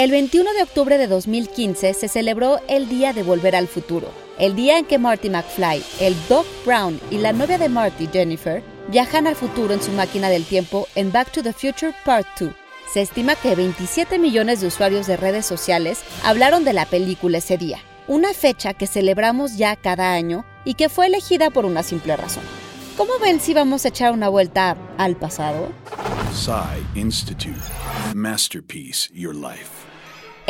El 21 de octubre de 2015 se celebró el Día de Volver al Futuro, el día en que Marty McFly, el Doc Brown y la novia de Marty, Jennifer, viajan al futuro en su máquina del tiempo en Back to the Future Part 2. Se estima que 27 millones de usuarios de redes sociales hablaron de la película ese día, una fecha que celebramos ya cada año y que fue elegida por una simple razón. ¿Cómo ven si vamos a echar una vuelta al pasado? Institute. Masterpiece Your Life.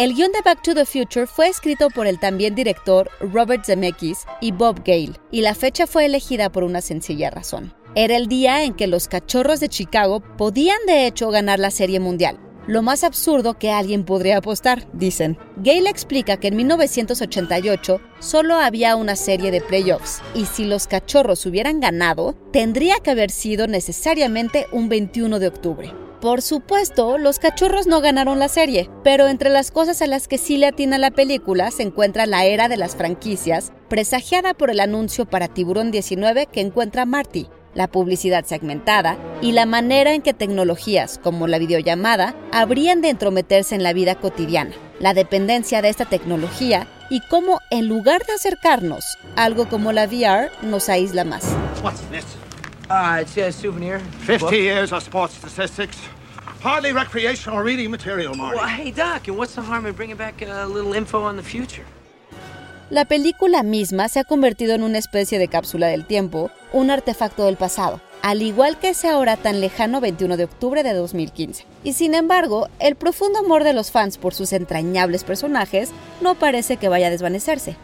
El guion de Back to the Future fue escrito por el también director Robert Zemeckis y Bob Gale, y la fecha fue elegida por una sencilla razón. Era el día en que los cachorros de Chicago podían de hecho ganar la Serie Mundial. Lo más absurdo que alguien podría apostar, dicen. Gale explica que en 1988 solo había una serie de playoffs y si los cachorros hubieran ganado, tendría que haber sido necesariamente un 21 de octubre. Por supuesto, los cachorros no ganaron la serie, pero entre las cosas a las que sí le atina la película se encuentra la era de las franquicias, presagiada por el anuncio para Tiburón 19 que encuentra Marty, la publicidad segmentada y la manera en que tecnologías como la videollamada habrían de entrometerse en la vida cotidiana, la dependencia de esta tecnología y cómo en lugar de acercarnos, algo como la VR nos aísla más. Uh, it's a souvenir. 50 years of sports statistics. Hardly recreational reading material, Marty. Well, hey, Doc, and what's the harm in bringing back a little info on the future? La película misma se ha convertido en una especie de cápsula del tiempo, un artefacto del pasado, al igual que ese ahora tan lejano 21 de octubre de 2015. Y sin embargo, el profundo amor de los fans por sus entrañables personajes no parece que vaya a desvanecerse.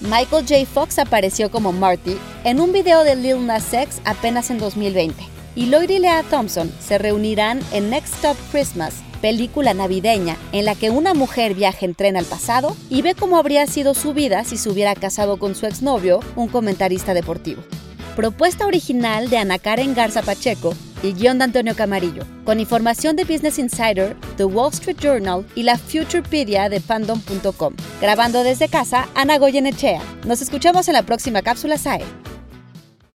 Michael J. Fox apareció como Marty en un video de Lil Nas X apenas en 2020, y Lloyd y Lea Thompson se reunirán en Next Stop Christmas, película navideña en la que una mujer viaja en tren al pasado y ve cómo habría sido su vida si se hubiera casado con su exnovio, un comentarista deportivo. Propuesta original de Ana Karen Garza Pacheco y guion de Antonio Camarillo, con información de Business Insider, The Wall Street Journal y la Futurepedia de fandom.com. Grabando desde casa, Ana Goyenechea. Nos escuchamos en la próxima cápsula SAE.